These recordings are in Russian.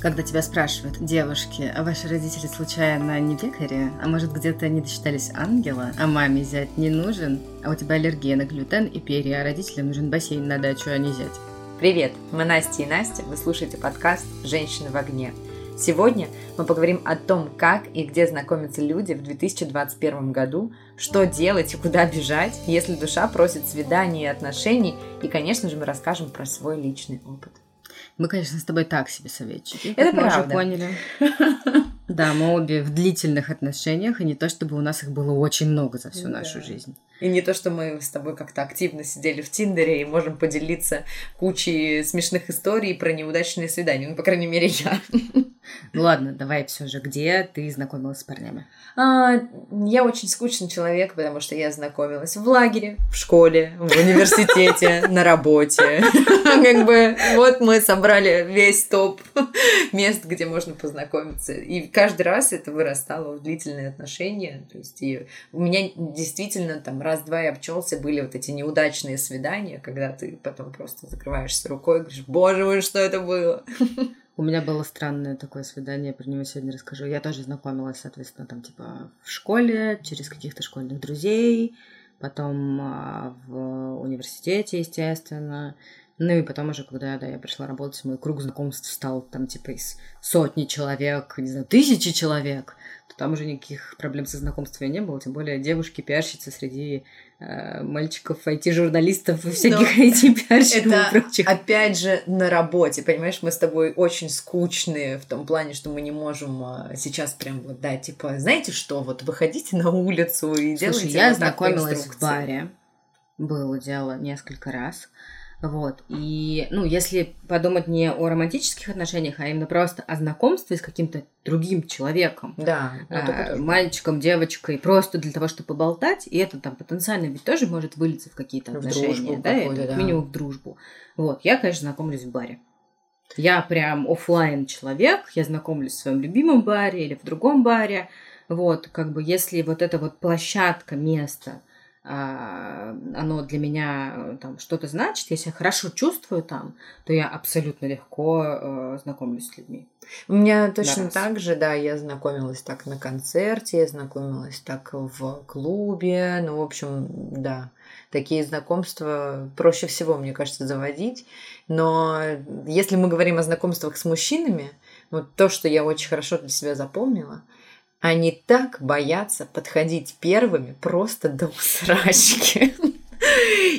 Когда тебя спрашивают, девушки, а ваши родители случайно не пекари? А может где-то не досчитались ангела? А маме зять не нужен? А у тебя аллергия на глютен и перья, а родителям нужен бассейн на дачу, а не зять? Привет, мы Настя и Настя, вы слушаете подкаст «Женщины в огне». Сегодня мы поговорим о том, как и где знакомятся люди в 2021 году, что делать и куда бежать, если душа просит свиданий и отношений, и, конечно же, мы расскажем про свой личный опыт. Мы, конечно, с тобой так себе советчики. Это мы правда. уже поняли. Да, мы обе в длительных отношениях, и не то, чтобы у нас их было очень много за всю Да. нашу жизнь. И не то, что мы с тобой как-то активно сидели в Тиндере и можем поделиться кучей смешных историй про неудачные свидания. Ну, по крайней мере, я. Ну ладно, давай все же, где ты знакомилась с парнями? А, я очень скучный человек, потому что я знакомилась в лагере, в школе, в университете, на работе. Как бы вот мы собрали весь топ мест, где можно познакомиться. И каждый раз это вырастало в длительные отношения. То есть и у меня действительно там раз-два и обчелся были вот эти неудачные свидания, когда ты потом просто закрываешься рукой и говоришь, боже мой, что это было? У меня было странное такое свидание, про него сегодня расскажу. Я тоже знакомилась, соответственно, там типа в школе, через каких-то школьных друзей, потом а, в университете, естественно. Ну и потом уже, когда да, я пришла работать, мой круг знакомств стал там типа из сотни человек, не знаю, тысячи человек, то там уже никаких проблем со знакомством не было, тем более девушки, пиарщицы среди э, мальчиков, IT-журналистов и всяких IT-пиарщиков Это и прочих. опять же на работе, понимаешь, мы с тобой очень скучные в том плане, что мы не можем а, сейчас прям вот, да, типа, знаете что, вот выходите на улицу и делайте Слушай, я вот знакомилась в баре. Было дело несколько раз. Вот. И, ну, если подумать не о романтических отношениях, а именно просто о знакомстве с каким-то другим человеком, Да, тоже. мальчиком, девочкой, просто для того, чтобы поболтать, и это там потенциально ведь тоже может вылиться в какие-то В отношения, дружбу да, как да. минимум в дружбу. Вот, я, конечно, знакомлюсь в баре. Я прям оффлайн человек, я знакомлюсь в своем любимом баре или в другом баре. Вот, как бы, если вот эта вот площадка, место, оно для меня э, там что-то значит, если я хорошо чувствую там, то я абсолютно легко э, знакомлюсь с людьми. У меня точно раз. так же, да, я знакомилась так на концерте, я знакомилась так в клубе, ну, в общем, да. Такие знакомства проще всего, мне кажется, заводить. Но если мы говорим о знакомствах с мужчинами, вот то, что я очень хорошо для себя запомнила, они так боятся подходить первыми просто до усрачки.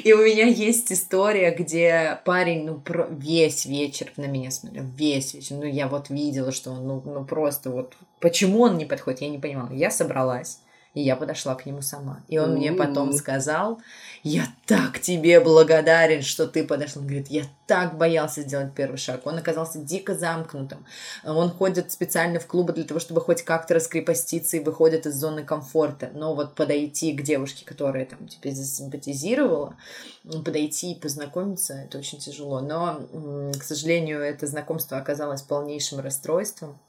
И у меня есть история, где парень, ну, про- весь вечер на меня смотрел, весь вечер. Ну, я вот видела, что он, ну, ну, просто вот... Почему он не подходит, я не понимала. Я собралась, и я подошла к нему сама. И он мне потом сказал, я так тебе благодарен, что ты подошла. Он говорит, я так боялся сделать первый шаг. Он оказался дико замкнутым. Он ходит специально в клубы для того, чтобы хоть как-то раскрепоститься и выходит из зоны комфорта. Но вот подойти к девушке, которая там тебе засимпатизировала, подойти и познакомиться, это очень тяжело. Но, к сожалению, это знакомство оказалось полнейшим расстройством.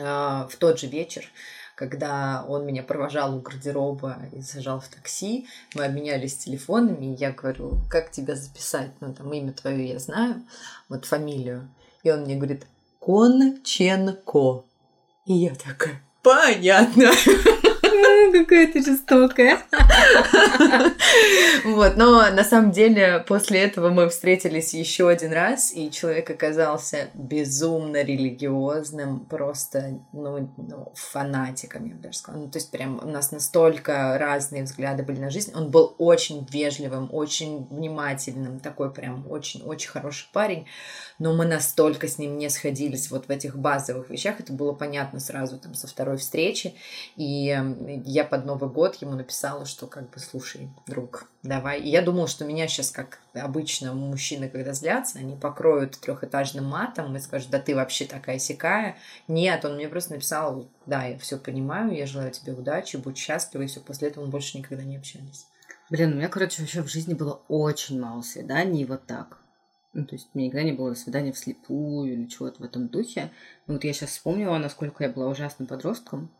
А, В тот же вечер когда он меня провожал у гардероба и сажал в такси, мы обменялись телефонами, и я говорю, как тебя записать? Ну, там, имя твое я знаю, вот фамилию. И он мне говорит, Конченко. И я такая, понятно. Какая ты жестокая. Вот, но на самом деле после этого мы встретились еще один раз, и человек оказался безумно религиозным, просто, ну, ну, фанатиком, я бы даже сказала. Ну, то есть прям у нас настолько разные взгляды были на жизнь. Он был очень вежливым, очень внимательным, такой прям очень-очень хороший парень, но мы настолько с ним не сходились вот в этих базовых вещах, это было понятно сразу там со второй встречи, и я под Новый год ему написала, что как бы, слушай, друг, давай. И я думала, что меня сейчас, как обычно мужчины, когда злятся, они покроют трехэтажным матом и скажут, да ты вообще такая сякая. Нет, он мне просто написал, да, я все понимаю, я желаю тебе удачи, будь счастлива, и все. После этого мы больше никогда не общались. Блин, у меня, короче, вообще в жизни было очень мало свиданий вот так. Ну, то есть, у меня никогда не было свидания вслепую или чего-то в этом духе. Ну, вот я сейчас вспомнила, насколько я была ужасным подростком.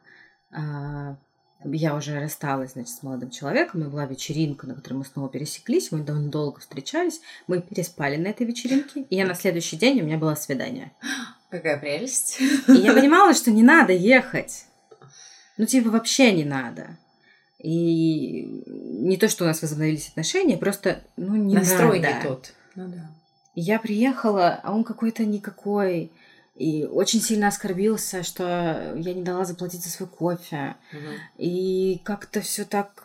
А, я уже рассталась, значит, с молодым человеком, и была вечеринка, на которой мы снова пересеклись, мы довольно долго встречались, мы переспали на этой вечеринке, и я на следующий день, у меня было свидание. Какая прелесть. И я понимала, что не надо ехать. Ну, типа, вообще не надо. И не то, что у нас возобновились отношения, просто, ну, не Настрой надо. не тот. Ну да. Я приехала, а он какой-то никакой. И очень сильно оскорбился, что я не дала заплатить за свой кофе. Мгм. И как-то все так...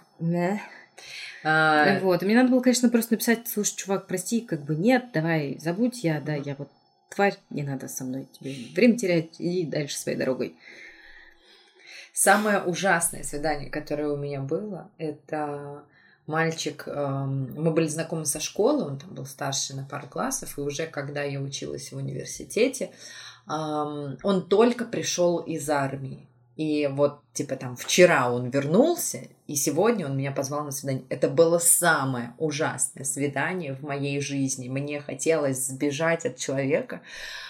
А, Вот. И мне надо было, конечно, просто написать, слушай, чувак, прости, как бы нет, давай, забудь я, да, я вот тварь, не надо со мной тебе время терять, иди дальше своей дорогой. Самое ужасное свидание, которое у меня было, это мальчик, эм, мы были знакомы со школы, он там был старше на пару классов, и уже когда я училась в университете, он только пришел из армии. И вот, типа, там, вчера он вернулся, и сегодня он меня позвал на свидание. Это было самое ужасное свидание в моей жизни. Мне хотелось сбежать от человека,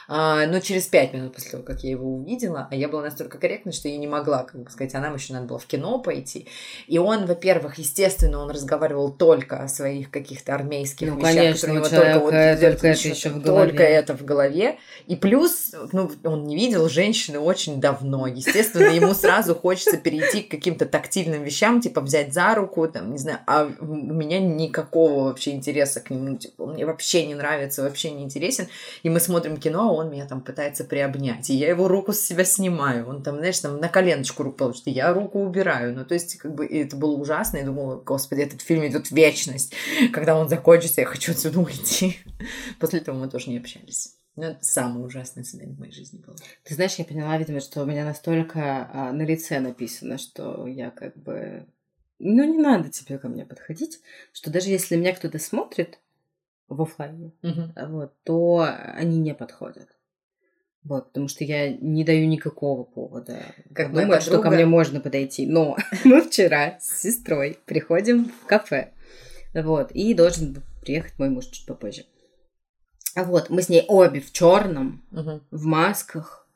а, но через пять минут после того, как я его увидела, а я была настолько корректна, что я не могла, как бы сказать, а нам еще надо было в кино пойти. И он, во-первых, естественно, он разговаривал только о своих каких-то армейских Ну, вещах, конечно, которые него человека вот только это ещё в голове. Только это в голове. И плюс, ну, он не видел женщины очень давно. Естественно, ему сразу хочется перейти к каким-то тактильным вещам, типа взять за руку, там, не знаю, а у меня никакого вообще интереса к нему, типа, мне вообще не нравится, вообще не интересен. И мы смотрим кино, а он меня там пытается приобнять. И я его руку с себя снимаю. Он там, знаешь, там на коленочку руку положит, и я руку убираю. Ну, то есть, как бы, это было ужасно. Я думала, господи, этот фильм идет вечность. Когда он закончится, я хочу отсюда уйти. После этого мы тоже не общались. Ну, это самое ужасное свидание в моей жизни было. Ты знаешь, я поняла, видимо, что у меня настолько а, на лице написано, что я как бы... Ну, не надо тебе ко мне подходить, что даже если меня кто-то смотрит в офлайне, вот, то они не подходят. Вот, потому что я не даю никакого повода Как думать, что ко подруга- мне можно подойти. Но мы вчера с сестрой приходим в кафе. Вот, и должен приехать мой муж чуть попозже. А вот, мы с ней обе в черном, Мгм. в масках.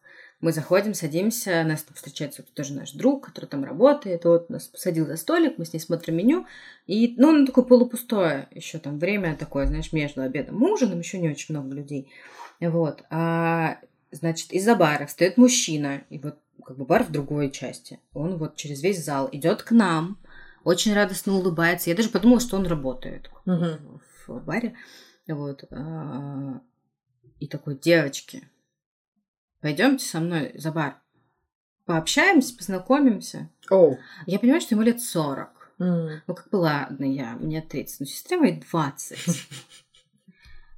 Мы заходим, садимся, нас там встречается вот тоже наш друг, который там работает, вот нас посадил за столик, мы с ней смотрим меню, и, ну, оно такое полупустое, еще там время такое, знаешь, между обедом и ужином, еще не очень много людей, вот, а, значит, из-за бара встает мужчина, и вот как бы бар в другой части, он вот через весь зал идет к нам, очень радостно улыбается, я даже подумала, что он работает в, в баре, вот, а, и такой, девочки, пойдемте со мной за бар. Пообщаемся, познакомимся. Оу. Я понимаю, что ему лет 40. М. Ну, как бы, ладно, я, мне 30, но сестре моей 20.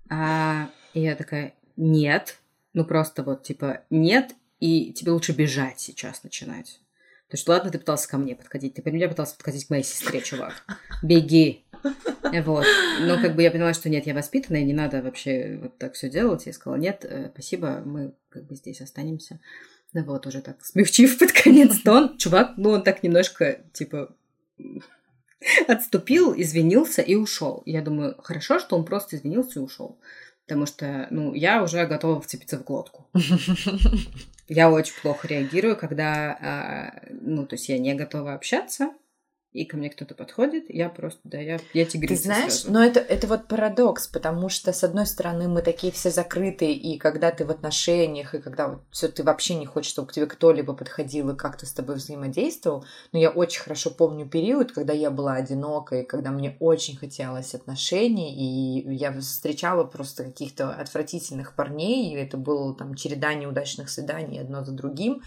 А, и я такая, нет. Ну, просто вот, типа, нет, и тебе лучше бежать сейчас начинать. То есть, ладно, ты пытался ко мне подходить, ты меня пытался подходить к моей сестре, чувак. Беги. Вот. Но как бы я поняла, что нет, я воспитанная, не надо вообще вот так все делать. Я сказала, нет, э, спасибо, мы как бы здесь останемся. Ну вот, уже так смягчив под конец тон, чувак, ну он так немножко, типа, отступил, извинился и ушел. Я думаю, хорошо, что он просто извинился и ушел. Потому что, ну, я уже готова вцепиться в глотку. Я очень плохо реагирую, когда, а, ну, то есть я не готова общаться, и ко мне кто-то подходит, я просто, да, я, я Ты тигрица знаешь, сразу. но это, это вот парадокс, потому что, с одной стороны, мы такие все закрытые, и когда ты в отношениях, и когда вот все ты вообще не хочешь, чтобы к тебе кто-либо подходил и как-то с тобой взаимодействовал. Но я очень хорошо помню период, когда я была одинокой, когда мне очень хотелось отношений, и я встречала просто каких-то отвратительных парней, и это было там череда неудачных свиданий одно за другим.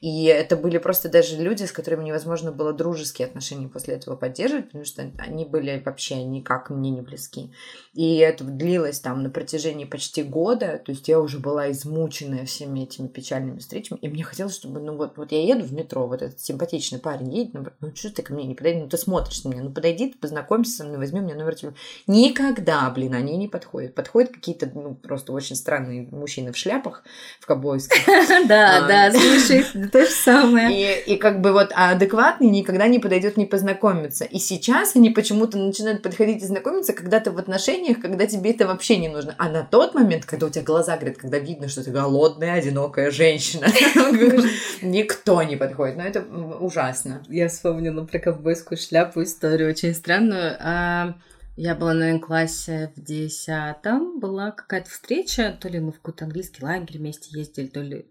И это были просто даже люди, с которыми невозможно было дружеские отношения после этого поддерживать, потому что они были вообще никак мне не близки. И это длилось там на протяжении почти года, то есть я уже была измученная всеми этими печальными встречами, и мне хотелось, чтобы, ну вот, вот я еду в метро, вот этот симпатичный парень едет, ну, ну что ты ко мне не подойди, ну ты смотришь на меня, ну подойди, ты познакомься со мной, возьми меня номер телефона. Никогда, блин, они не подходят. Подходят какие-то, ну, просто очень странные мужчины в шляпах, в ковбойских, Да, А, да, слушай, то же самое. и, как бы вот адекватный никогда не подойдет, не познакомиться. И сейчас они почему-то начинают подходить и знакомиться, когда ты в отношениях, когда тебе это вообще не нужно. А на тот момент, когда у тебя глаза горят, когда видно, что ты голодная, одинокая женщина, никто не подходит. Но это ужасно. Я вспомнила про ковбойскую шляпу историю очень странную. А, я была, наверное, в классе в десятом. Была какая-то встреча, то ли мы в какой-то английский лагерь вместе ездили, то ли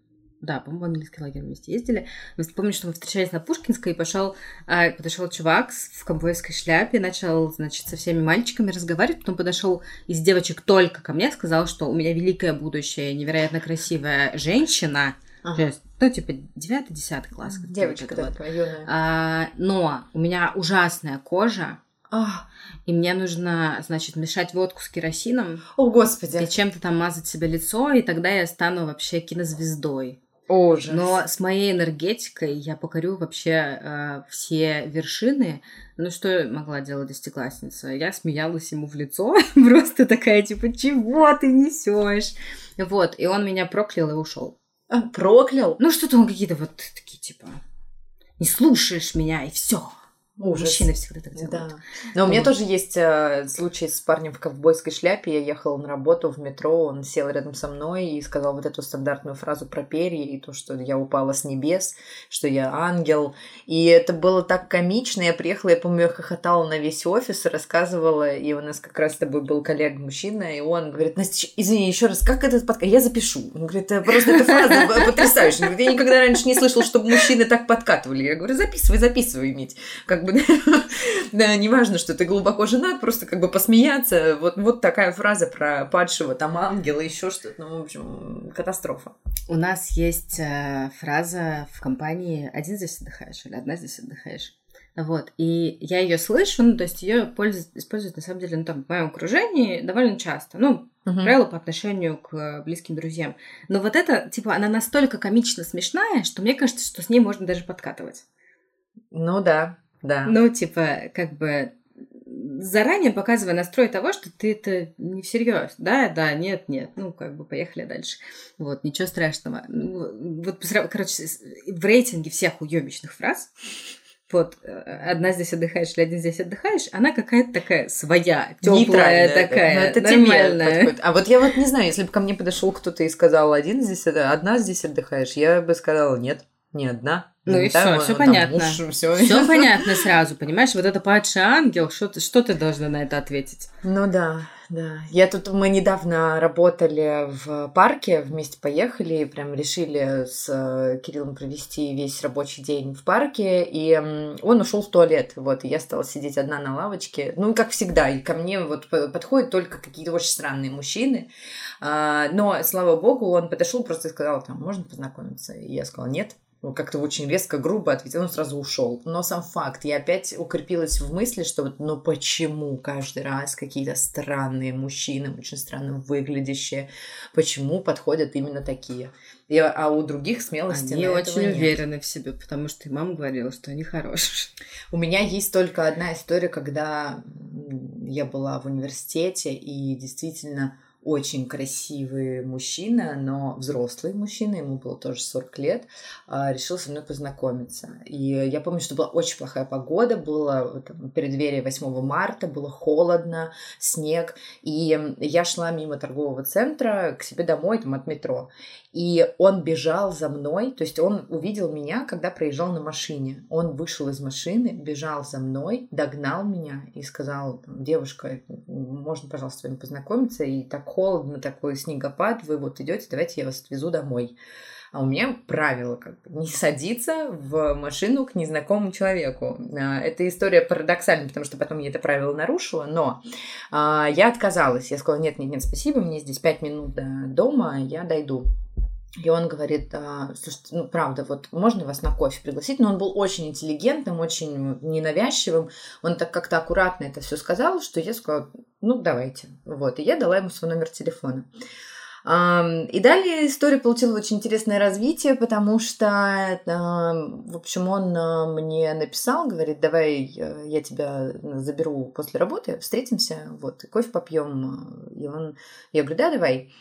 да, по-моему, в английский лагерь вместе ездили. Помню, что мы встречались на Пушкинской, и пошел, а, подошел чувак в ковбойской шляпе, начал, значит, со всеми мальчиками разговаривать, потом подошел из девочек только ко мне, сказал, что у меня великое будущее, невероятно красивая женщина. Ага. ну, типа, 9-10 класс. Девочка вот. такая юная. А, но у меня ужасная кожа, и мне нужно, значит, мешать водку с керосином. О, Господи. И чем-то там мазать себе лицо, и тогда я стану вообще кинозвездой. Ужас. Но с моей энергетикой я покорю вообще э, все вершины. Ну, что могла делать десятиклассница? Я смеялась ему в лицо, просто такая, типа, чего ты несешь? Вот, и он меня проклял и ушел. А, проклял? Ну, что-то он какие-то вот такие, типа, не слушаешь меня, и все. Ужас. Мужчины всегда так делают. Да. Но у меня тоже есть э, случай с парнем в ковбойской шляпе. Я ехала на работу в метро, он сел рядом со мной и сказал вот эту стандартную фразу про перья и то, что я упала с небес, что я ангел. И это было так комично. Я приехала, я помню, я хохотала на весь офис и рассказывала. И у нас как раз с тобой был коллега-мужчина, и он говорит, Настя, извини, еще раз, как этот подкаст? Я запишу. Он говорит, просто эта фраза потрясающая. Он говорит, я никогда раньше не слышал, чтобы мужчины так подкатывали. Я говорю, записывай, записывай, Мить. Как бы, да, неважно, что ты глубоко женат, просто как бы посмеяться. Вот, вот такая фраза про падшего там ангела, еще что-то, ну, в общем, катастрофа. У нас есть э, фраза в компании «один здесь отдыхаешь» или «одна здесь отдыхаешь». Вот, и я ее слышу, ну, то есть ее используют, на самом деле, ну, там, в моем окружении довольно часто. Ну, uh-huh. правило, по отношению к близким друзьям. Но вот это, типа, она настолько комично смешная, что мне кажется, что с ней можно даже подкатывать. Ну да, да. Ну, типа, как бы заранее показывая настрой того, что ты это не всерьез. Да, да, нет, нет. Ну, как бы поехали дальше. Вот, ничего страшного. Ну, вот, короче, в рейтинге всех уебищных фраз вот э, одна здесь отдыхаешь или один здесь отдыхаешь, она какая-то такая своя, теплая такая, ну, это нормальная. А вот я вот не знаю, если бы ко мне подошел кто-то и сказал один здесь, одна здесь отдыхаешь, я бы сказала нет, не одна, ну и все, все понятно. все. все понятно сразу, понимаешь? Вот это падший ангел, что ты, что ты должна на это ответить? Ну да, да. Я тут, мы недавно работали в парке, вместе поехали, и прям решили с э, Кириллом провести весь рабочий день в парке, и он ушел в туалет, вот, и я стала сидеть одна на лавочке, ну, как всегда, и ко мне вот подходят только какие-то очень странные мужчины, а, но, слава богу, он подошел просто и сказал, там, можно познакомиться? И я сказала, нет, как-то очень резко, грубо ответил, он сразу ушел. Но сам факт, я опять укрепилась в мысли, что вот, ну почему каждый раз какие-то странные мужчины, очень странно выглядящие, почему подходят именно такие? И, а у других смелости Они очень нет. уверены в себе, потому что и мама говорила, что они хорошие. У меня есть только одна история, когда я была в университете, и действительно очень красивый мужчина, но взрослый мужчина, ему было тоже 40 лет, а, решил со мной познакомиться. И я помню, что была очень плохая погода, было там, преддверие 8 марта, было холодно, снег, и я шла мимо торгового центра к себе домой, там, от метро. И он бежал за мной, то есть он увидел меня, когда проезжал на машине. Он вышел из машины, бежал за мной, догнал меня и сказал, девушка, можно, пожалуйста, с вами познакомиться? И так холодно, такой снегопад, вы вот идете, давайте я вас отвезу домой. А у меня правило как бы не садиться в машину к незнакомому человеку. А, эта история парадоксальна, потому что потом я это правило нарушила, но а, я отказалась. Я сказала, нет, нет, нет, спасибо, мне здесь пять минут до дома, я дойду. И он говорит, слушайте, ну правда, вот можно вас на кофе пригласить? Но он был очень интеллигентным, очень ненавязчивым. Он так как-то аккуратно это все сказал, что я сказала, ну давайте. Вот, и я дала ему свой номер телефона. И далее история получила очень интересное развитие, потому что, в общем, он а, мне написал, говорит, давай э, я тебя заберу после работы, встретимся, вот, кофе попьем. И он, я говорю, да, давай.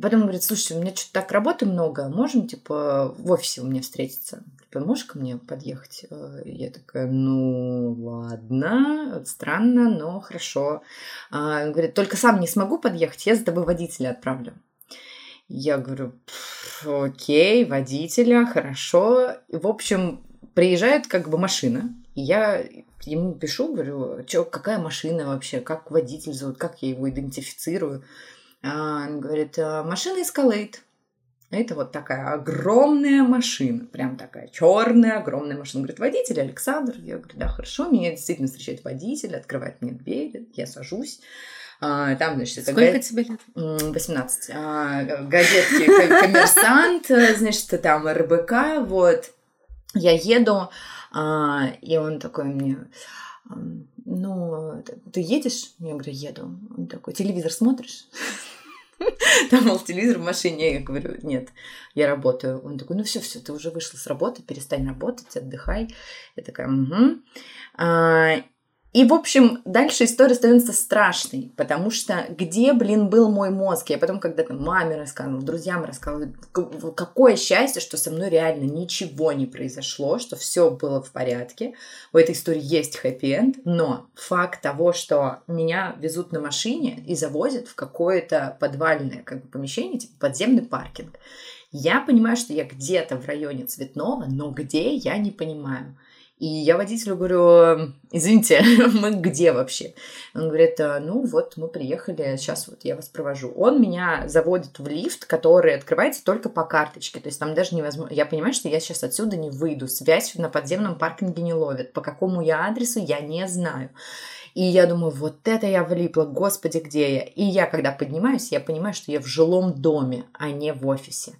Потом говорит, слушай, у меня что-то так работы много, можем, типа, в офисе у меня встретиться? Типа, можешь ко мне подъехать? Э, я такая, ну, ладно, странно, но хорошо. А, он говорит, только сам не смогу подъехать, я за тобой водителя отправлю. Я говорю, окей, водителя, хорошо. В общем, приезжает как бы машина, и я ему пишу, говорю, чё, какая машина вообще, как водитель зовут, как я его идентифицирую. А, он говорит, «А, машина Escalade. Это вот такая огромная машина, прям такая черная, огромная машина. Говорит, водитель Александр. Я говорю, да, хорошо, меня действительно встречает водитель, открывает мне дверь, я сажусь. А, там, значит, это Сколько га... тебе лет? 18. А, газетки «Коммерсант», значит, там РБК, вот. Я еду, а, и он такой мне, ну, ты едешь? Я говорю, еду. Он такой, телевизор смотришь? Там, мол, телевизор в машине. Я говорю, нет, я работаю. Он такой, ну все, все, ты уже вышла с работы, перестань работать, отдыхай. Я такая, угу. И, в общем, дальше история становится страшной, потому что где, блин, был мой мозг? Я потом когда-то маме рассказывала, друзьям рассказывала, какое счастье, что со мной реально ничего не произошло, что все было в порядке. У этой истории есть хэппи-энд, но факт того, что меня везут на машине и завозят в какое-то подвальное как бы, помещение, типа подземный паркинг. Я понимаю, что я где-то в районе Цветного, но где, я не понимаю. И я водителю говорю, извините, мы где вообще? Он говорит, «А, ну вот мы приехали, сейчас вот я вас провожу. Он меня заводит в лифт, который открывается только по карточке, то есть там даже невозможно. Я понимаю, что я сейчас отсюда не выйду, связь на подземном паркинге не ловит. По какому я адресу, я не знаю. И я думаю, вот это я влипла, господи, где я? И я, когда поднимаюсь, я понимаю, что я в жилом доме, а не в офисе.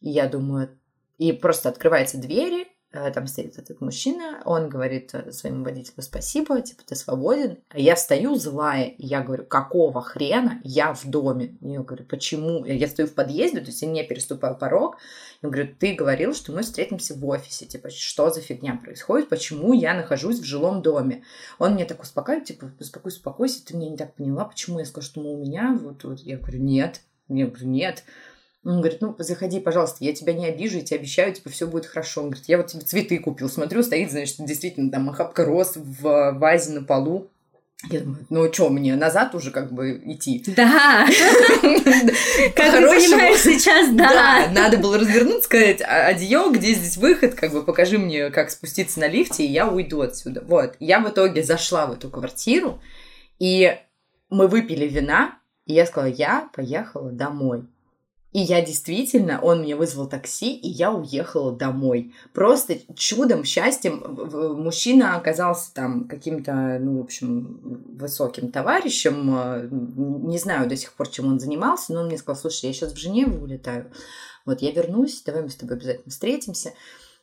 И я думаю, и просто открываются двери, Э, там стоит этот мужчина, он говорит э, своему водителю спасибо, типа ты свободен, а я стою злая, и я говорю, какого хрена? Я в доме? И я говорю, почему? Я стою в подъезде, то есть я не переступаю порог, я говорю, ты говорил, что мы встретимся в офисе, типа, что за фигня происходит, почему я нахожусь в жилом доме? Он мне так успокаивает, типа, успокойся, успокойся, ты меня не так поняла, почему я сказала, что мы у меня, вот, вот, я говорю, нет, я говорю, нет, он говорит, ну, заходи, пожалуйста, я тебя не обижу, я тебе обещаю, типа, все будет хорошо. Он говорит, я вот тебе цветы купил. Смотрю, стоит, значит, действительно, там охапка роз в вазе на полу. Я думаю, ну что, мне назад уже как бы идти? Да! Как ты понимаешь сейчас, да. Надо было развернуться, сказать, «А, адьё, где здесь выход, как бы покажи мне, как спуститься на лифте, и я уйду отсюда. Вот. Я в итоге зашла в эту квартиру, и мы выпили вина, и я сказала, я поехала домой. И я действительно, он мне вызвал такси, и я уехала домой. Просто чудом, счастьем, мужчина оказался там каким-то, ну, в общем, высоким товарищем. Э, не знаю до сих пор, чем он занимался, но он мне сказал, слушай, я сейчас в Женеву улетаю. Вот я вернусь, давай мы с тобой обязательно встретимся.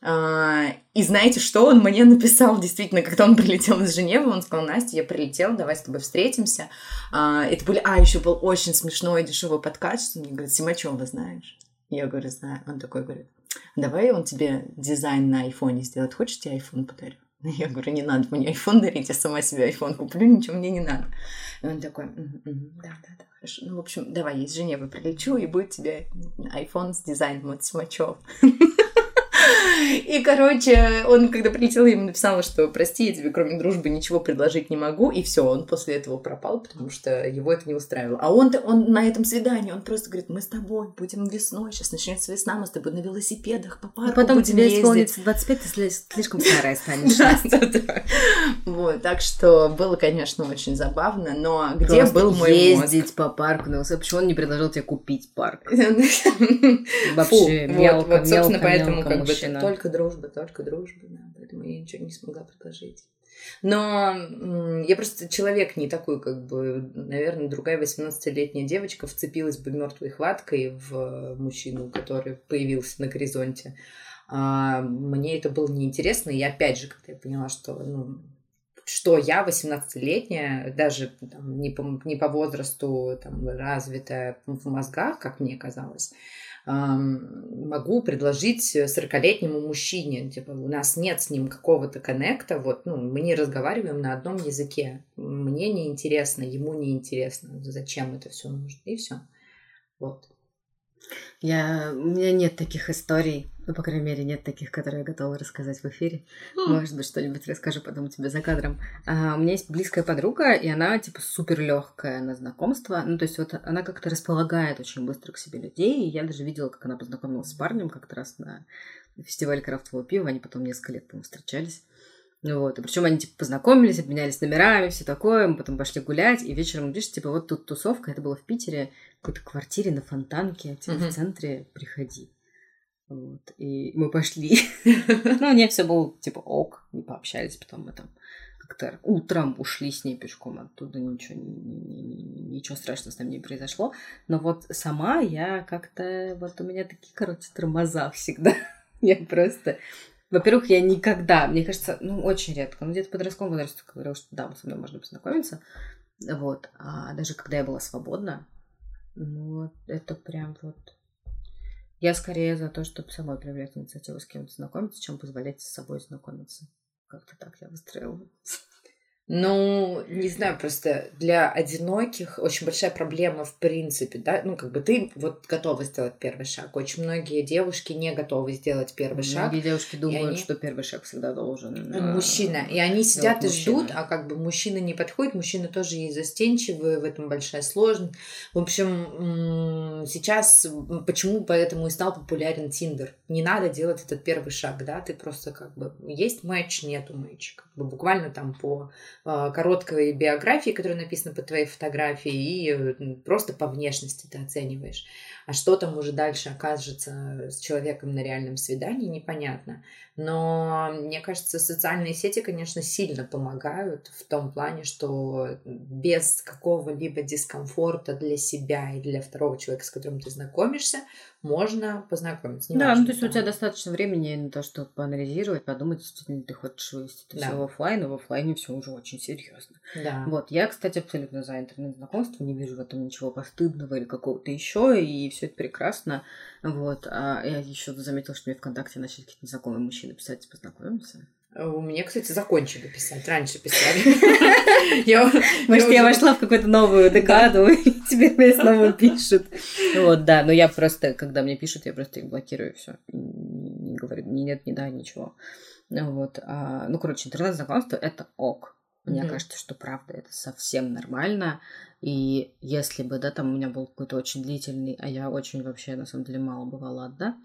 А, и знаете, что он мне написал действительно, когда он прилетел из Женевы, он сказал, Настя, я прилетел, давай с тобой встретимся. А, это были, а, еще был очень смешной дешевый подкаст, он мне говорит, Симачева знаешь? Я говорю, знаю. Он такой говорит, давай он тебе дизайн на айфоне сделает, хочешь, тебе айфон подарю? Я говорю, не надо мне айфон дарить, я сама себе айфон куплю, ничего мне не надо. И он такой, да, да, да, хорошо. Ну, в общем, давай, я из Женевы прилечу, и будет тебе айфон с дизайном от Симачева. И, короче, он, когда прилетел, я ему написала, что прости, я тебе кроме дружбы ничего предложить не могу. И все, он после этого пропал, потому что его это не устраивало. А он-то, он на этом свидании, он просто говорит, мы с тобой будем весной, сейчас начнется весна, мы с тобой на велосипедах по парку а потом будем тебе исполнится 25, ты слишком старая станешь. Да, да, да. Вот, так что было, конечно, очень забавно, но где был мой ездить по парку на велосипеде, почему он не предложил тебе купить парк? Вообще, мелко, вот, собственно, поэтому как бы только дружба, только дружба, да, поэтому я ничего не смогла предложить. Но я просто человек не такой, как бы, наверное, другая 18-летняя девочка вцепилась бы мертвой хваткой в мужчину, который появился на горизонте. А мне это было неинтересно, и опять же, когда я поняла, что, ну, что я 18-летняя, даже там, не, по, не по возрасту там, развитая в мозгах, как мне казалось, могу предложить 40-летнему мужчине. Типа, у нас нет с ним какого-то коннекта, вот, ну, мы не разговариваем на одном языке. Мне не интересно, ему не интересно, зачем это все нужно, и все. Вот. Я... У меня нет таких историй. Ну, по крайней мере, нет таких, которые я готова рассказать в эфире. Может быть, что-нибудь расскажу потом тебе за кадром. А, у меня есть близкая подруга, и она, типа, супер легкая на знакомство. Ну, то есть, вот она как-то располагает очень быстро к себе людей. И я даже видела, как она познакомилась с парнем как-то раз на фестивале крафтового пива. Они потом несколько лет, по-моему, встречались. Вот. И причем они типа познакомились, обменялись номерами, все такое. Мы потом пошли гулять, и вечером видишь, типа, вот тут тусовка, это было в Питере, в какой-то квартире на Фонтанке, типа, mm-hmm. в центре, приходи. Вот. И мы пошли. ну, у нее все было типа ок, не пообщались, потом мы там как-то утром ушли с ней пешком оттуда, ничего, ничего страшного с нами не произошло. Но вот сама я как-то, вот у меня такие, короче, тормоза всегда. я просто во-первых, я никогда, мне кажется, ну, очень редко, ну, где-то в подростковом возрасте говорила, что да, со мной можно познакомиться. Вот. А даже когда я была свободна, ну, это прям вот... Я скорее за то, чтобы самой проявлять инициативу с кем-то знакомиться, чем позволять с собой знакомиться. Как-то так я выстроила. Ну, не знаю, просто для одиноких очень большая проблема в принципе, да, ну, как бы ты вот готова сделать первый шаг. Очень многие девушки не готовы сделать первый многие шаг. Многие девушки думают, они... что первый шаг всегда должен э, мужчина. И они сидят и ждут, а как бы мужчина не подходит, мужчина тоже есть застенчивый, в этом большая сложность. В общем, сейчас почему поэтому и стал популярен Тиндер. Не надо делать этот первый шаг, да, ты просто как бы есть матч, нету матча. Как бы буквально там по короткой биографии, которая написана под твоей фотографией, и просто по внешности ты оцениваешь. А что там уже дальше окажется с человеком на реальном свидании, непонятно. Но мне кажется, социальные сети, конечно, сильно помогают в том плане, что без какого-либо дискомфорта для себя и для второго человека, с которым ты знакомишься, можно познакомиться. Не да, важно, ну то есть там. у тебя достаточно времени на то, чтобы поанализировать, подумать, действительно ты хочешь вывести это да. все в офлайн, а в офлайне все уже очень серьезно. Да. Вот, я, кстати, абсолютно за интернет-знакомство, не вижу в этом ничего постыдного или какого-то еще, и все это прекрасно. Вот, а я еще заметила, что мне ВКонтакте начали какие-то незнакомые мужчины писать, познакомимся. У меня, кстати, закончили писать. Раньше писали. Может, я вошла в какую-то новую декаду, и теперь мне снова пишут. Вот, да, но я просто, когда мне пишут, я просто их блокирую, все. Не говорю ни нет, ни да, ничего. Вот. А, ну, короче, интернет-знакомство — это ок. Мне mm-hmm. кажется, что правда это совсем нормально. И если бы, да, там у меня был какой-то очень длительный, а я очень вообще, на самом деле, мало бывала одна,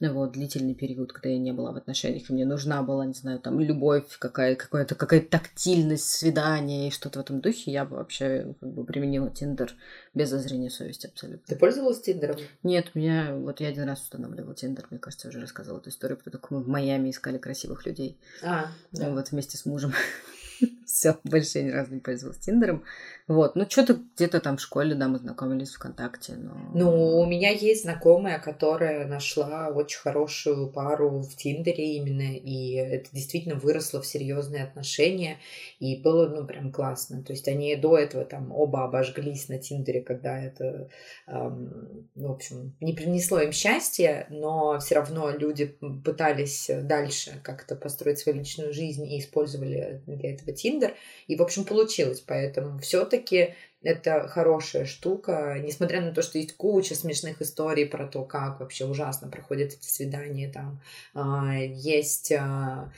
вот, длительный период, когда я не была в отношениях, и мне нужна была, не знаю, там, любовь, какая, какая-то какая тактильность, свидание и что-то в этом духе, я бы вообще как бы применила Тиндер без зазрения совести абсолютно. Ты пользовалась Тиндером? Нет, меня, вот я один раз устанавливала Тиндер, мне кажется, я уже рассказывала эту историю, потому что мы в Майами искали красивых людей. А, да. Вот вместе с мужем. Все, больше ни разу не пользовалась Тиндером. Вот, ну что-то где-то там в школе, да, мы знакомились ВКонтакте, но... Ну, у меня есть знакомая, которая нашла очень хорошую пару в Тиндере именно, и это действительно выросло в серьезные отношения, и было, ну, прям классно. То есть они до этого там оба обожглись на Тиндере, когда это, эм, в общем, не принесло им счастья, но все равно люди пытались дальше как-то построить свою личную жизнь и использовали для этого Тиндер, и, в общем, получилось. Поэтому все все-таки это хорошая штука, несмотря на то, что есть куча смешных историй про то, как вообще ужасно проходят эти свидания, там а, есть а,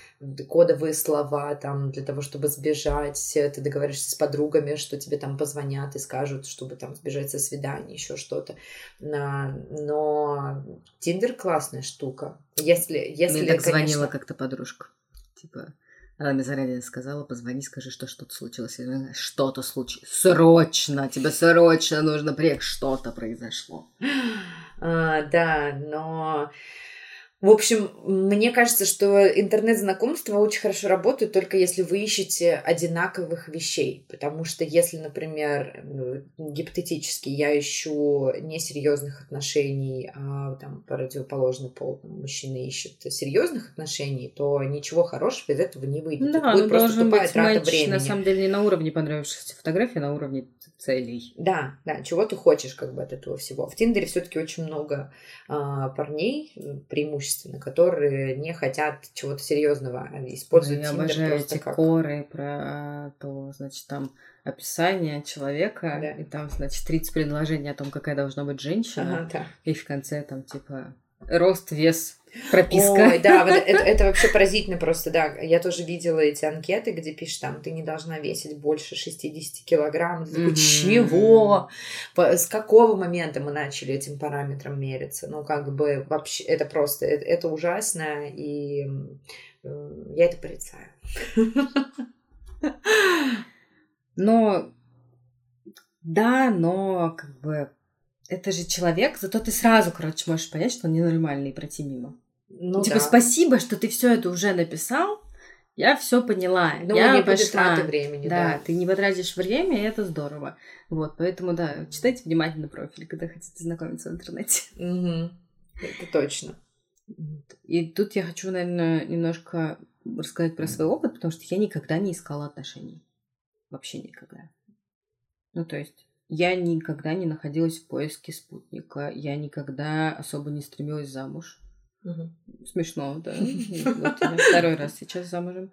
кодовые слова там для того, чтобы сбежать, ты договоришься с подругами, что тебе там позвонят и скажут, чтобы там сбежать со свидания, еще что-то. А, но Тиндер классная штука. Если, если Мне так конечно... звонила как-то подружка. Типа, она мне заранее сказала, позвони, скажи, что что-то случилось. Что-то случилось. Срочно! Тебе срочно нужно приехать. Что-то произошло. А, да, но в общем, мне кажется, что интернет-знакомства очень хорошо работают только если вы ищете одинаковых вещей. Потому что если, например, ну, гипотетически я ищу несерьезных отношений, а там противоположный пол мужчина ищет серьезных отношений, то ничего хорошего из этого не выйдет. Да, будет ну, просто тупая быть трата матч, времени. На самом деле не на уровне понравившихся фотографий, а на уровне целей. Да, да, чего ты хочешь как бы от этого всего. В Тиндере все-таки очень много а, парней, преимущественно, которые не хотят чего-то серьезного, а используют Я Тиндер обожаю эти как... коры про то, значит, там описание человека, Да. и там, значит, 30 предложений о том, какая должна быть женщина, Ага, да. и в конце там, типа, рост, вес, прописка. Ой, да, вот это, это вообще поразительно просто, да. Я тоже видела эти анкеты, где пишешь там, ты не должна весить больше 60 килограмм. Такой, Мгм. чего? С какого момента мы начали этим параметром мериться? Ну, как бы вообще, это просто, это, это ужасно, и э, я это порицаю. Но, да, но, как бы, это же человек, зато ты сразу, короче, можешь понять, что он ненормальный и пройти мимо. Ну, типа, да. спасибо, что ты все это уже написал, я все поняла, Ну, я не пошла. времени, Да, да. ты не потратишь время, и это здорово. Вот, поэтому, да, читайте внимательно профиль, когда хотите знакомиться в интернете. Мгм. Это точно. И тут я хочу, наверное, немножко рассказать про свой опыт, потому что я никогда не искала отношений. Вообще никогда. Ну, то есть, я никогда не находилась в поиске спутника, я никогда особо не стремилась замуж. Мгм. Смешно, да. Вот я второй раз сейчас замужем.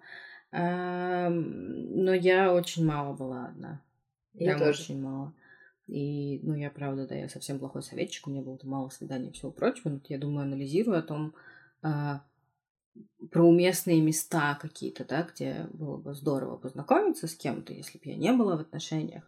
Ам, Но я очень мало была одна. Я тоже. очень мало. И, ну, я правда, да, я совсем плохой советчик, у меня было мало свиданий и всего прочего. Но я думаю, анализирую о том, а, про уместные места какие-то, да, где было бы здорово познакомиться с кем-то, если бы я не была в отношениях,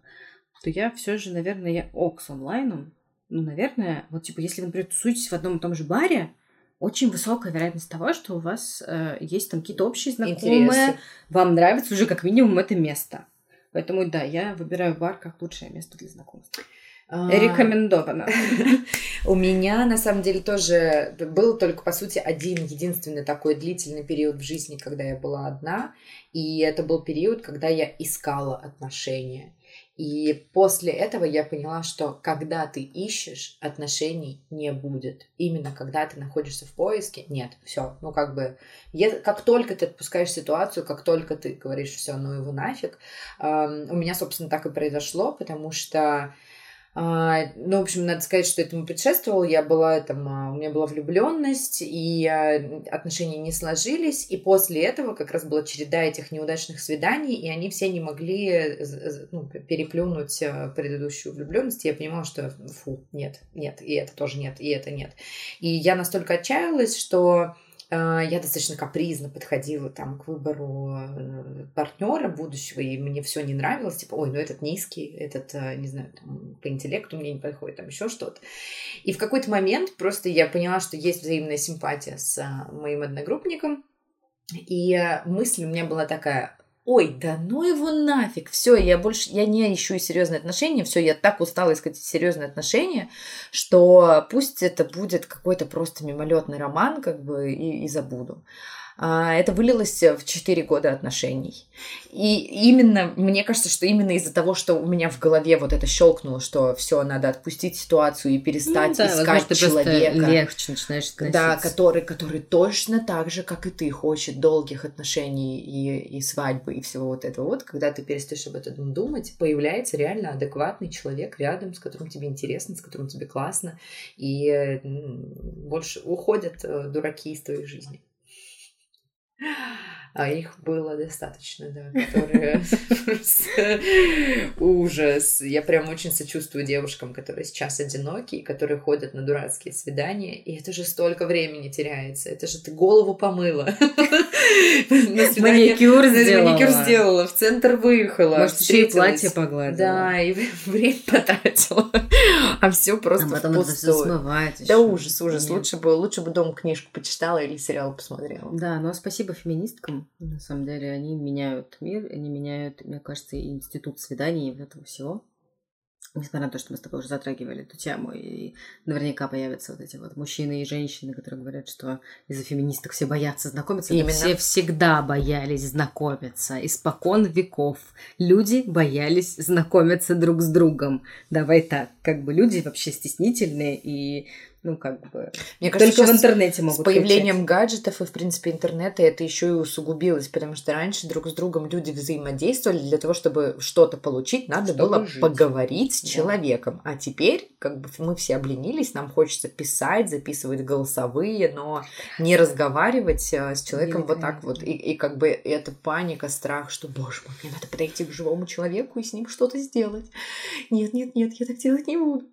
то я все же, наверное, я ок с онлайном. Ну, наверное, вот типа, если вы, например, тусуетесь в одном и том же баре, очень высокая вероятность того, что у вас э, есть там какие-то общие знакомые, Интересы. вам нравится уже как минимум это место. Поэтому да, я выбираю бар как лучшее место для знакомства. А, Рекомендовано. У меня, на самом деле, тоже был только, по сути, один единственный такой длительный период в жизни, когда я была одна. И это был период, когда я искала отношения. И после этого я поняла, что когда ты ищешь, отношений не будет. Именно когда ты находишься в поиске, нет, все. Ну, как бы, как только ты отпускаешь ситуацию, как только ты говоришь все, ну его нафиг, эм, у меня, собственно, так и произошло, потому что ну, в общем, надо сказать, что этому предшествовало. Я была там, а, у меня была влюбленность, и а, отношения не сложились. И после этого как раз была череда этих неудачных свиданий, и они все не могли ну, переплюнуть а, предыдущую влюбленность. Я понимала, что фу, нет, нет, и это тоже нет, и это нет. И я настолько отчаялась, что а, я достаточно капризно подходила там к выбору партнера будущего, и мне все не нравилось, типа, ой, ну этот низкий, этот, а, не знаю, там, по интеллекту мне не подходит, там еще что-то. И в какой-то момент просто я поняла, что есть взаимная симпатия с а, моим одногруппником, и а, мысль у меня была такая, ой, да ну его нафиг, все, я больше, я не ищу серьезные отношения, все, я так устала искать серьезные отношения, что пусть это будет какой-то просто мимолетный роман, как бы, и, и забуду. А, Это вылилось в 4 года отношений. И именно, мне кажется, что именно из-за того, что у меня в голове вот это щелкнуло, что все, надо отпустить ситуацию и перестать Ну да, искать возможно, человека. легче начинаешь Да, который, который точно так же, как и ты, хочет долгих отношений и, и свадьбы и всего вот этого. Вот, когда ты перестаешь об этом думать, появляется реально адекватный человек рядом, с которым тебе интересно, с которым тебе классно, и э, больше уходят э, дураки из твоей жизни. А их было достаточно, да, которые ужас. Я прям очень сочувствую девушкам, которые сейчас одиноки, которые ходят на дурацкие свидания, и это же столько времени теряется. Это же ты голову помыла. Маникюр сделала. Маникюр сделала, в центр выехала. Может, еще и платье погладила. Да, и время потратила. А все просто а потом это все смывать Да ужас, ужас. Лучше бы, лучше бы дома книжку почитала или сериал посмотрела. Да, но спасибо феминисткам. На самом деле, они меняют мир, они меняют, мне кажется, и институт свиданий и этого всего. Несмотря на то, что мы с тобой уже затрагивали эту тему, и наверняка появятся вот эти вот мужчины и женщины, которые говорят, что из-за феминисток все боятся знакомиться. Именно. Все всегда боялись знакомиться. Испокон веков люди боялись знакомиться друг с другом. Давай так, как бы люди вообще стеснительные и ну, как бы... Мне кажется, Только в интернете могут С появлением гаджетов и, в принципе, интернета это еще и усугубилось, потому что раньше друг с другом люди взаимодействовали для того, чтобы что-то получить, надо Чтобы было жить. поговорить с Да. человеком. А теперь, как бы, мы все обленились, нам хочется писать, записывать голосовые, но не разговаривать э, с человеком вот так вот. И, и как бы эта паника, страх, что, боже мой, мне надо подойти к живому человеку и с ним что-то сделать. Нет, нет, нет, я так делать не буду.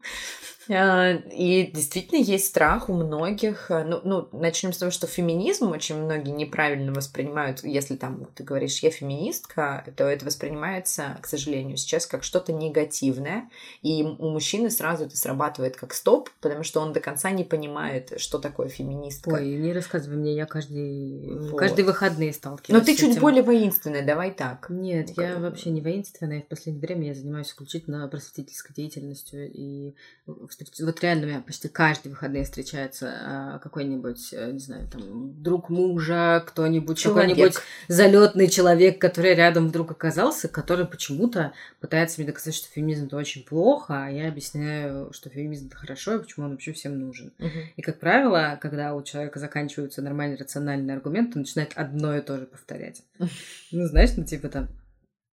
А, И действительно есть страх у многих. а, Ну, ну начнем с того, что феминизм очень многие неправильно воспринимают. Если там ты говоришь, я феминистка, то это воспринимается, к сожалению, сейчас как что-то негативное. И у мужчины сразу это срабатывает как стоп, потому что он до конца не понимает, что такое феминистка. Ой, не рассказывай мне, я каждый, Вот. каждые выходные сталкиваюсь Но ты чуть этим. более воинственная, давай так. Нет, Ну, я как вообще не воинственная. В последнее время я занимаюсь исключительно просветительской деятельностью. И встреч- вот реально у меня почти каждые выходные встречается а, какой-нибудь, э, не знаю, там, друг мужа, кто-нибудь, какой-нибудь залетный человек, который рядом вдруг оказался, который почему-то пытается мне доказать, что феминизм это очень плохо, а я объясняю, что феминизм это хорошо, и почему он вообще всем нужен. Мгм. И, как правило, когда у человека заканчиваются нормальные рациональные аргументы, он начинает одно и то же повторять. Ну, знаешь, ну, типа там,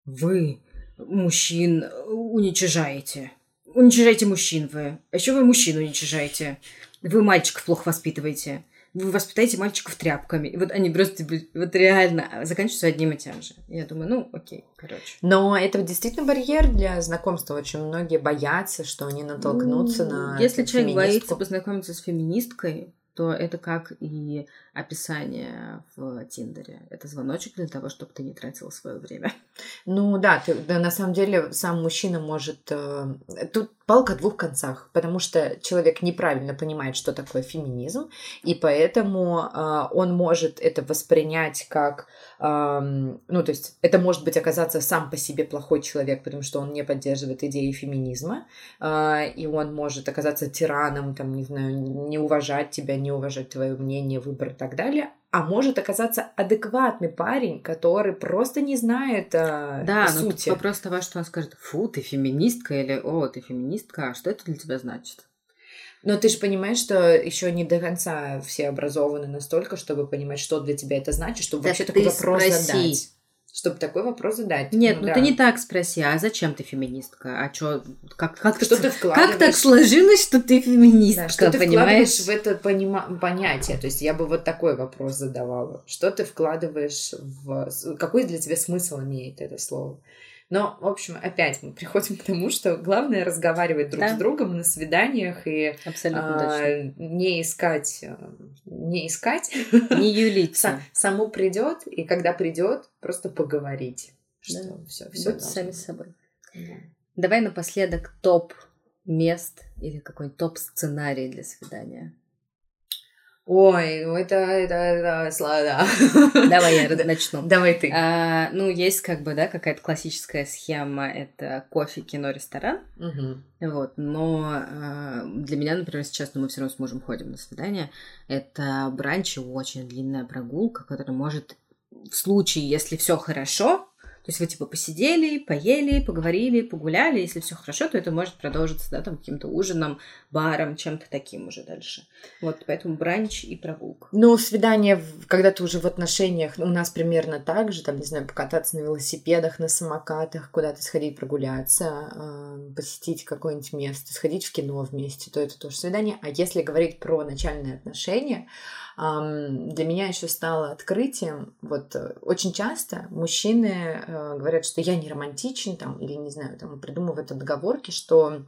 вы мужчин уничижаете. Уничижаете мужчин вы. А еще вы мужчин уничижаете. Вы мальчиков плохо воспитываете. Вы воспитаете мальчиков тряпками. И вот они просто, вот реально заканчиваются одним и тем же. Я думаю, ну, окей, короче. Но это действительно барьер для знакомства. Очень многие боятся, что они натолкнутся Ну, на Если человек боится феминистку. познакомиться с феминисткой, то это как и описание в Тиндере. Это звоночек для того, чтобы ты не тратила свое время. Ну да, ты, да, на самом деле сам мужчина может... э, тут палка о двух концах, потому что человек неправильно понимает, что такое феминизм, и поэтому э, он может это воспринять как... эм, ну, то есть это может быть оказаться сам по себе плохой человек, потому что он не поддерживает идеи феминизма, э, и он может оказаться тираном, там, не знаю, не уважать тебя, не уважать твое мнение, выбор и так далее, а может оказаться адекватный парень, который просто не знает э, Да, тут сути. вопрос того, что он скажет, фу, ты феминистка, или о, ты феминистка, а что это для тебя значит? Но ты же понимаешь, что еще не до конца все образованы настолько, чтобы понимать, что для тебя это значит, чтобы Так вообще такой вопрос спроси. задать. Чтобы такой вопрос задать. Нет, ну, да. ты не так спроси, а зачем ты феминистка? А чё, как, как, Что так, ты как так сложилось, что ты феминистка, Да, что ты понимаешь? вкладываешь в это понима- понятие? То есть я бы вот такой вопрос задавала. Что ты вкладываешь в... Какой для тебя смысл имеет это слово? Но, в общем, опять мы приходим к тому, что главное разговаривать друг Да. с другом на свиданиях и Абсолютно а, точно. не искать, э, не искать, Не юлиться. Са- само придет, и когда придет, просто поговорить. Да. Что все, все Будьте сами с собой. Давай напоследок топ мест или какой-нибудь топ сценарий для свидания. Ой, ну это, это, это, слада. Давай я начну. Давай ты. А, ну, есть как бы, да, какая-то классическая схема. Это кофе, кино, ресторан. Мгм. Вот, но а, для меня, например, сейчас ну, мы все равно с мужем ходим на свидание. Это бранч и очень длинная прогулка, которая может в случае, если все хорошо, то есть вы типа посидели, поели, поговорили, погуляли, если все хорошо, то это может продолжиться, да, там каким-то ужином, баром, чем-то таким уже дальше. Вот, поэтому бранч и прогулка. Ну, свидание, когда ты уже в отношениях, у нас примерно так же, там, не знаю, покататься на велосипедах, на самокатах, куда-то сходить прогуляться, э, посетить какое-нибудь место, сходить в кино вместе, то это тоже свидание. А если говорить про начальные отношения, для меня еще стало открытием, вот э, очень часто мужчины э, говорят, что я не романтичен, там, или, не знаю, там, придумывают отговорки, что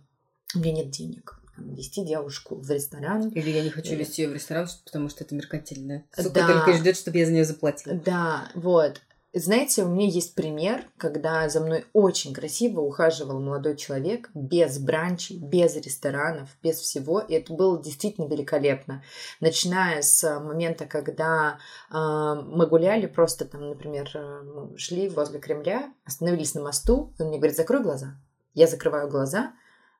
у меня нет денег вести девушку в ресторан, Или я не хочу Или- вести ее в ресторан, потому что это меркантильное. Сука Да. только ждет, чтобы я за нее заплатила. Да, вот. Знаете, у меня есть пример, когда за мной очень красиво ухаживал молодой человек без бранчей, без ресторанов, без всего. И это было действительно великолепно. Начиная с момента, когда э, мы гуляли, просто там, например, э, шли возле Кремля, остановились на мосту, он мне говорит, закрой глаза. Я закрываю глаза,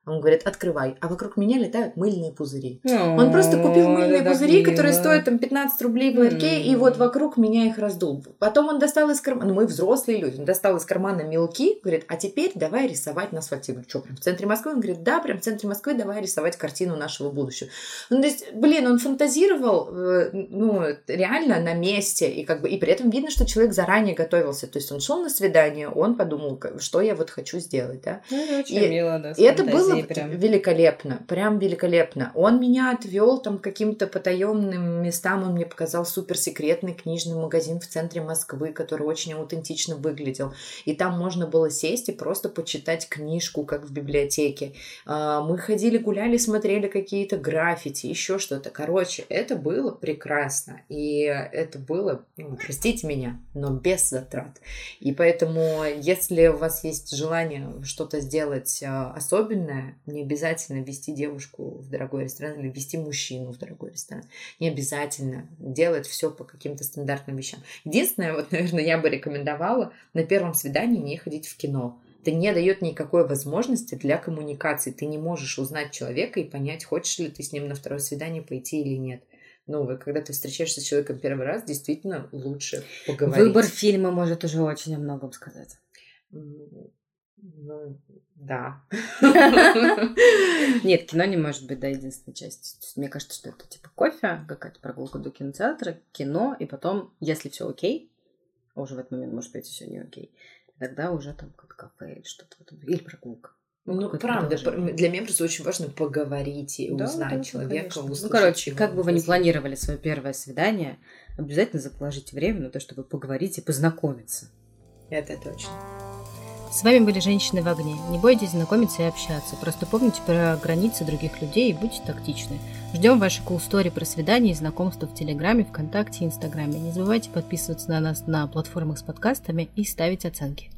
Он говорит, открывай. А вокруг меня летают мыльные пузыри. Он просто купил мыльные пузыри, которые стоят там 15 рублей в ларьке, и вот вокруг меня их раздул. Потом он достал из кармана, ну мы взрослые люди, он достал из кармана мелки, говорит, а теперь давай рисовать на асфальте. Я говорю, что, прям в центре Москвы? Он говорит, да, прям в центре Москвы давай рисовать картину нашего будущего. Ну, то есть, блин, он фантазировал, э, ну, реально на месте, и как бы, и при этом видно, что человек заранее готовился. То есть он шел на свидание, он подумал, что я вот хочу сделать, да. Ну, очень и, мило, да. И это было было прям. великолепно, прям великолепно. Он меня отвел там к каким-то потаенным местам, он мне показал суперсекретный книжный магазин в центре Москвы, который очень аутентично выглядел. И там можно было сесть и просто почитать книжку, как в библиотеке. А, мы ходили, гуляли, смотрели какие-то граффити, еще что-то. Короче, это было прекрасно. И это было, ну, простите меня, но без затрат. И поэтому, если у вас есть желание что-то сделать а, особенное, не обязательно вести девушку в дорогой ресторан или вести мужчину в дорогой ресторан. Не обязательно делать все по каким-то стандартным вещам. Единственное, вот, наверное, я бы рекомендовала на первом свидании не ходить в кино. Это не дает никакой возможности для коммуникации. Ты не можешь узнать человека и понять, хочешь ли ты с ним на второе свидание пойти или нет. Ну, когда ты встречаешься с человеком первый раз, действительно лучше поговорить. Выбор фильма может уже очень о многом сказать. Ну, да. Нет, кино не может быть, да, единственной частью. Мне кажется, что это типа кофе, какая-то прогулка до кинотеатра, кино, и потом, если все окей, а уже в этот момент может быть все не окей, тогда уже там как кафе или что-то в этом, или прогулка. Ну, ну правда, для меня просто очень важно поговорить и да, узнать да, человека, Ну, короче, как бы вы ни планировали свое первое свидание, обязательно заложите время на то, чтобы поговорить и познакомиться. Это точно. С вами были «Женщины в огне». Не бойтесь знакомиться и общаться. Просто помните про границы других людей и будьте тактичны. Ждем ваши cool story про свидания и знакомства в Телеграме, ВКонтакте и Инстаграме. Не забывайте подписываться на нас на платформах с подкастами и ставить оценки.